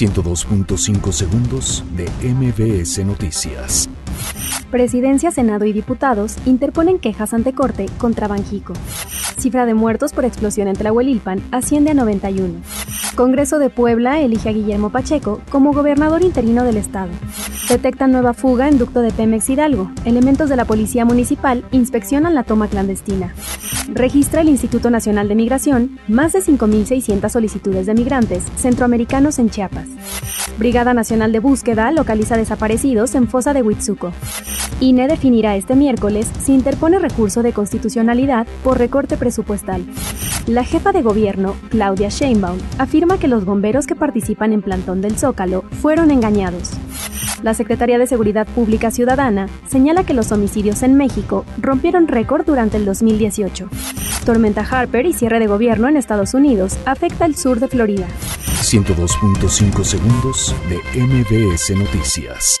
102.5 segundos de MBS Noticias. Presidencia, Senado y diputados interponen quejas ante corte contra Banjico. Cifra de muertos por explosión en Tlahuelilpan asciende a 91. Congreso de Puebla elige a Guillermo Pacheco como gobernador interino del estado. Detectan nueva fuga en ducto de Pemex Hidalgo. Elementos de la Policía Municipal inspeccionan la toma clandestina. Registra el Instituto Nacional de Migración más de 5.600 solicitudes de migrantes centroamericanos en Chiapas. Brigada Nacional de Búsqueda localiza desaparecidos en fosa de Huitzuco. INE definirá este miércoles si interpone recurso de constitucionalidad por recorte presupuestal. La jefa de gobierno, Claudia Sheinbaum, afirma que los bomberos que participan en Plantón del Zócalo fueron engañados. La Secretaría de Seguridad Pública Ciudadana señala que los homicidios en México rompieron récord durante el 2018. Tormenta Harper y cierre de gobierno en Estados Unidos afecta el sur de Florida. 102.5 segundos de MBS Noticias.